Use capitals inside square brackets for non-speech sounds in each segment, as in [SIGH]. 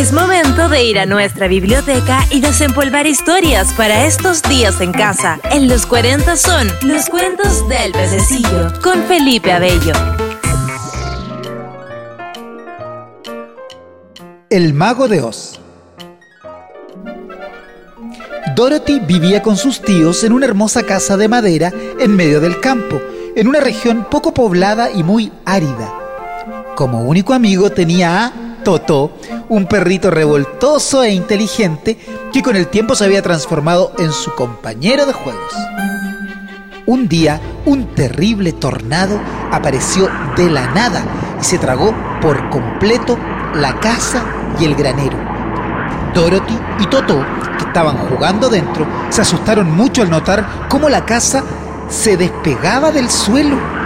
Es momento de ir a nuestra biblioteca y desempolvar historias para estos días en casa. En los 40 son los cuentos del pececillo con Felipe Abello. El mago de Oz. Dorothy vivía con sus tíos en una hermosa casa de madera en medio del campo, en una región poco poblada y muy árida. Como único amigo tenía a Totó, un perrito revoltoso e inteligente que con el tiempo se había transformado en su compañero de juegos. Un día, un terrible tornado apareció de la nada y se tragó por completo la casa y el granero. Dorothy y Totó, que estaban jugando dentro, se asustaron mucho al notar cómo la casa se despegaba del suelo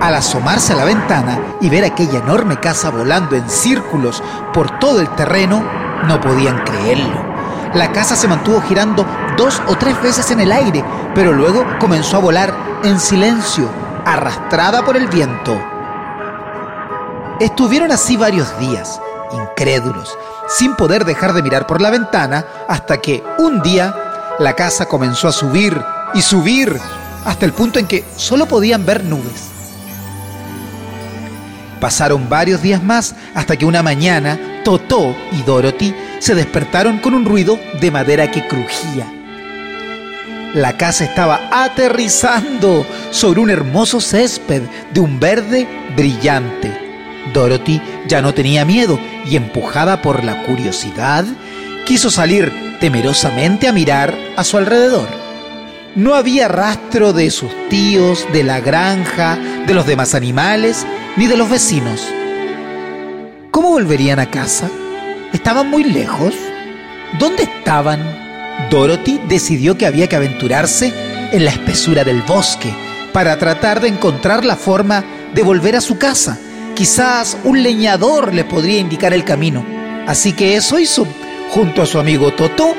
al asomarse a la ventana y ver aquella enorme casa volando en círculos por todo el terreno, no podían creerlo. La casa se mantuvo girando dos o tres veces en el aire, pero luego comenzó a volar en silencio, arrastrada por el viento. Estuvieron así varios días, incrédulos, sin poder dejar de mirar por la ventana, hasta que un día la casa comenzó a subir y subir, hasta el punto en que solo podían ver nubes. Pasaron varios días más hasta que una mañana Totó y Dorothy se despertaron con un ruido de madera que crujía. La casa estaba aterrizando sobre un hermoso césped de un verde brillante. Dorothy ya no tenía miedo y empujada por la curiosidad, quiso salir temerosamente a mirar a su alrededor. No había rastro de sus tíos, de la granja, de los demás animales, ni de los vecinos. ¿Cómo volverían a casa? ¿Estaban muy lejos? ¿Dónde estaban? Dorothy decidió que había que aventurarse en la espesura del bosque para tratar de encontrar la forma de volver a su casa. Quizás un leñador le podría indicar el camino. Así que eso hizo. Junto a su amigo Totó,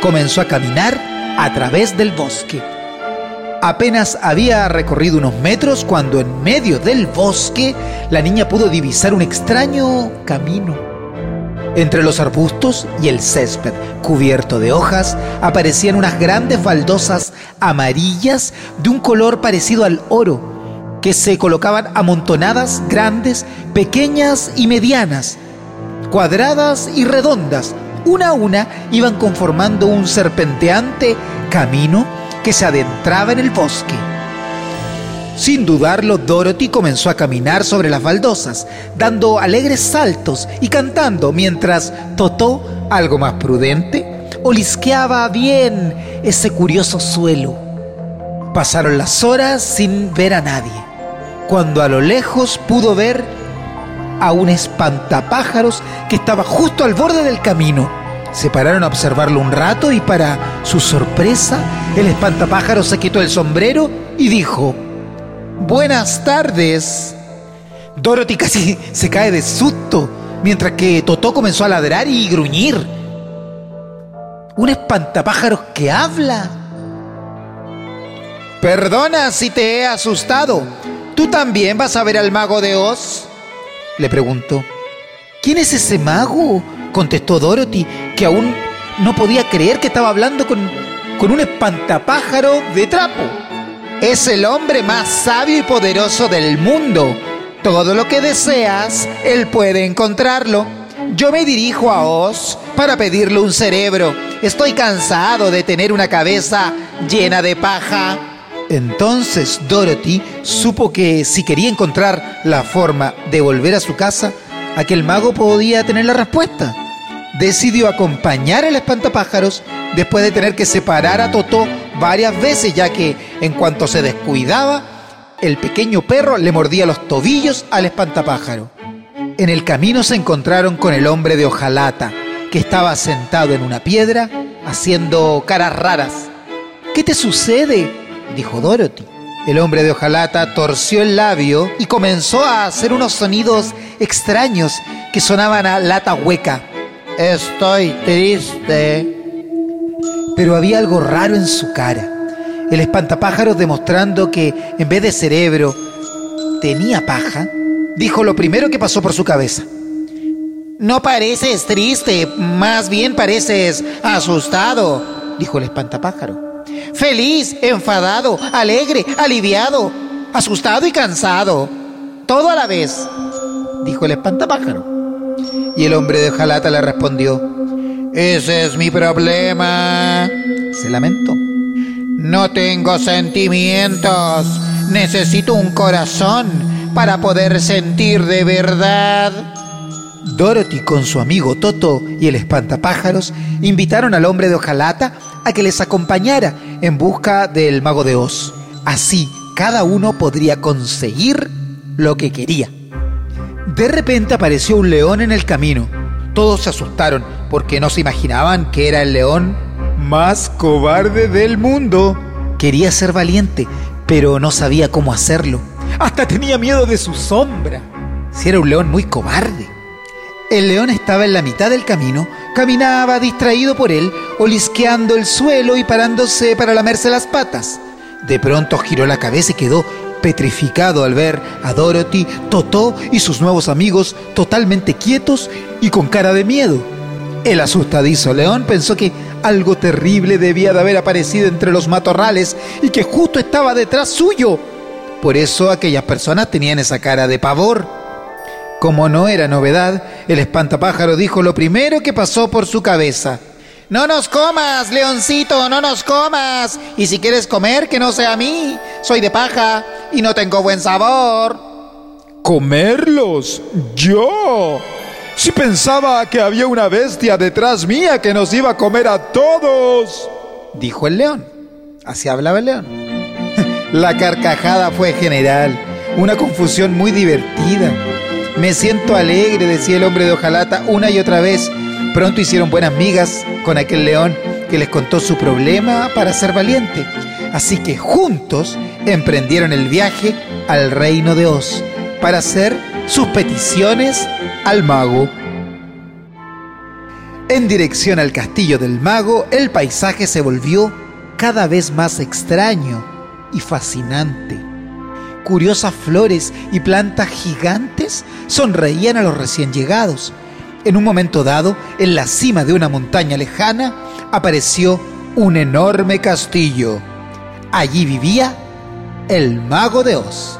comenzó a caminar a través del bosque. Apenas había recorrido unos metros cuando en medio del bosque la niña pudo divisar un extraño camino. Entre los arbustos y el césped cubierto de hojas aparecían unas grandes baldosas amarillas de un color parecido al oro, que se colocaban amontonadas, grandes, pequeñas y medianas, cuadradas y redondas. Una a una iban conformando un serpenteante camino que se adentraba en el bosque. Sin dudarlo, Dorothy comenzó a caminar sobre las baldosas, dando alegres saltos y cantando, mientras Totó, algo más prudente, olisqueaba bien ese curioso suelo. Pasaron las horas sin ver a nadie, cuando a lo lejos pudo ver a un espantapájaros que estaba justo al borde del camino. Se pararon a observarlo un rato y para su sorpresa, el espantapájaro se quitó el sombrero y dijo, Buenas tardes. Dorothy casi [LAUGHS] se cae de susto, mientras que Totó comenzó a ladrar y gruñir. Un espantapájaros que habla. Perdona si te he asustado. ¿Tú también vas a ver al mago de Oz? Le preguntó. ¿Quién es ese mago? contestó Dorothy, que aún no podía creer que estaba hablando con, con un espantapájaro de trapo. Es el hombre más sabio y poderoso del mundo. Todo lo que deseas, él puede encontrarlo. Yo me dirijo a Oz para pedirle un cerebro. Estoy cansado de tener una cabeza llena de paja. Entonces Dorothy supo que si quería encontrar la forma de volver a su casa, aquel mago podía tener la respuesta. Decidió acompañar al espantapájaros después de tener que separar a Totó varias veces, ya que en cuanto se descuidaba, el pequeño perro le mordía los tobillos al espantapájaro. En el camino se encontraron con el hombre de hojalata, que estaba sentado en una piedra haciendo caras raras. ¿Qué te sucede? Dijo Dorothy. El hombre de hojalata torció el labio y comenzó a hacer unos sonidos extraños que sonaban a lata hueca. Estoy triste. Pero había algo raro en su cara. El espantapájaros demostrando que en vez de cerebro tenía paja, dijo lo primero que pasó por su cabeza. No pareces triste, más bien pareces asustado, dijo el espantapájaro. Feliz, enfadado, alegre, aliviado, asustado y cansado. Todo a la vez, dijo el espantapájaro. Y el hombre de hojalata le respondió, ese es mi problema. Se lamentó. No tengo sentimientos. Necesito un corazón para poder sentir de verdad. Dorothy con su amigo Toto y el espantapájaros invitaron al hombre de hojalata a que les acompañara en busca del mago de Oz. Así cada uno podría conseguir lo que quería. De repente apareció un león en el camino. Todos se asustaron porque no se imaginaban que era el león más cobarde del mundo. Quería ser valiente, pero no sabía cómo hacerlo. Hasta tenía miedo de su sombra. Si era un león muy cobarde. El león estaba en la mitad del camino, caminaba distraído por él, olisqueando el suelo y parándose para lamerse las patas. De pronto giró la cabeza y quedó petrificado al ver a Dorothy, Totó y sus nuevos amigos totalmente quietos y con cara de miedo. El asustadizo león pensó que algo terrible debía de haber aparecido entre los matorrales y que justo estaba detrás suyo. Por eso aquellas personas tenían esa cara de pavor. Como no era novedad, el espantapájaro dijo lo primero que pasó por su cabeza. No nos comas, leoncito, no nos comas. Y si quieres comer, que no sea a mí. Soy de paja y no tengo buen sabor. ¿Comerlos? ¿Yo? Si pensaba que había una bestia detrás mía que nos iba a comer a todos. Dijo el león. Así hablaba el león. [LAUGHS] La carcajada fue general. Una confusión muy divertida. Me siento alegre, decía el hombre de hojalata una y otra vez. Pronto hicieron buenas migas con aquel león que les contó su problema para ser valiente. Así que juntos emprendieron el viaje al reino de Oz para hacer sus peticiones al mago. En dirección al castillo del mago, el paisaje se volvió cada vez más extraño y fascinante. Curiosas flores y plantas gigantes sonreían a los recién llegados. En un momento dado, en la cima de una montaña lejana, apareció un enorme castillo. Allí vivía el mago de Oz.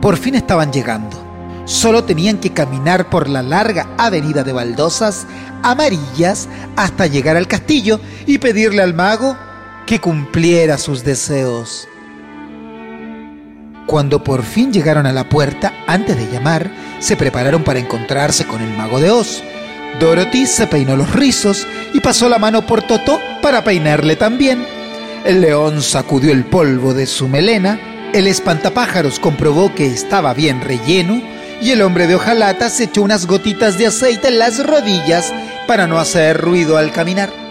Por fin estaban llegando. Solo tenían que caminar por la larga avenida de baldosas amarillas hasta llegar al castillo y pedirle al mago que cumpliera sus deseos. Cuando por fin llegaron a la puerta, antes de llamar, se prepararon para encontrarse con el mago de Oz. Dorothy se peinó los rizos y pasó la mano por Totó para peinarle también. El león sacudió el polvo de su melena, el espantapájaros comprobó que estaba bien relleno y el hombre de hojalata se echó unas gotitas de aceite en las rodillas para no hacer ruido al caminar.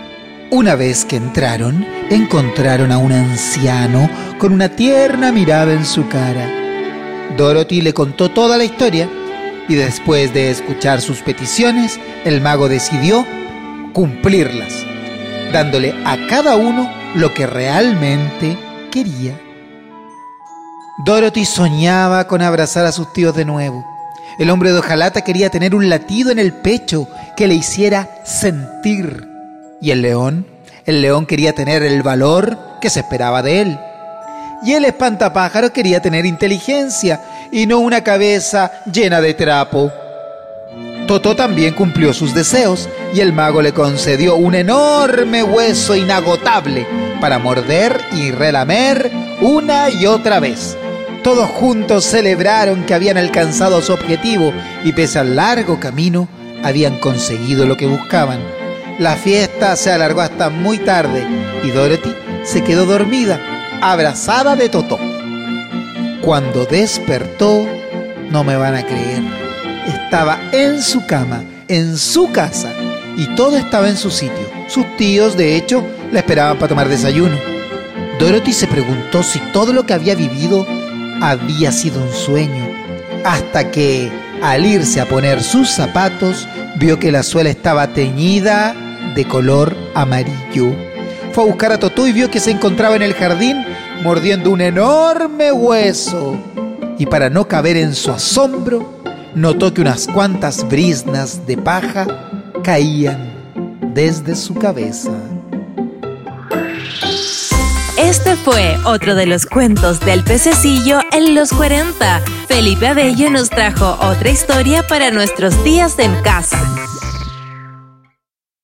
Una vez que entraron, encontraron a un anciano con una tierna mirada en su cara. Dorothy le contó toda la historia y después de escuchar sus peticiones, el mago decidió cumplirlas, dándole a cada uno lo que realmente quería. Dorothy soñaba con abrazar a sus tíos de nuevo. El hombre de hojalata quería tener un latido en el pecho que le hiciera sentir y el león, el león quería tener el valor que se esperaba de él. Y el espantapájaro quería tener inteligencia y no una cabeza llena de trapo. Totó también cumplió sus deseos y el mago le concedió un enorme hueso inagotable para morder y relamer una y otra vez. Todos juntos celebraron que habían alcanzado su objetivo y pese al largo camino habían conseguido lo que buscaban. La fiesta se alargó hasta muy tarde y Dorothy se quedó dormida, abrazada de Totó. Cuando despertó, no me van a creer, estaba en su cama, en su casa, y todo estaba en su sitio. Sus tíos, de hecho, la esperaban para tomar desayuno. Dorothy se preguntó si todo lo que había vivido había sido un sueño, hasta que, al irse a poner sus zapatos, vio que la suela estaba teñida de color amarillo. Fue a buscar a Totó y vio que se encontraba en el jardín mordiendo un enorme hueso. Y para no caber en su asombro, notó que unas cuantas brisnas de paja caían desde su cabeza. Este fue otro de los cuentos del pececillo en los 40. Felipe Abello nos trajo otra historia para nuestros días en casa.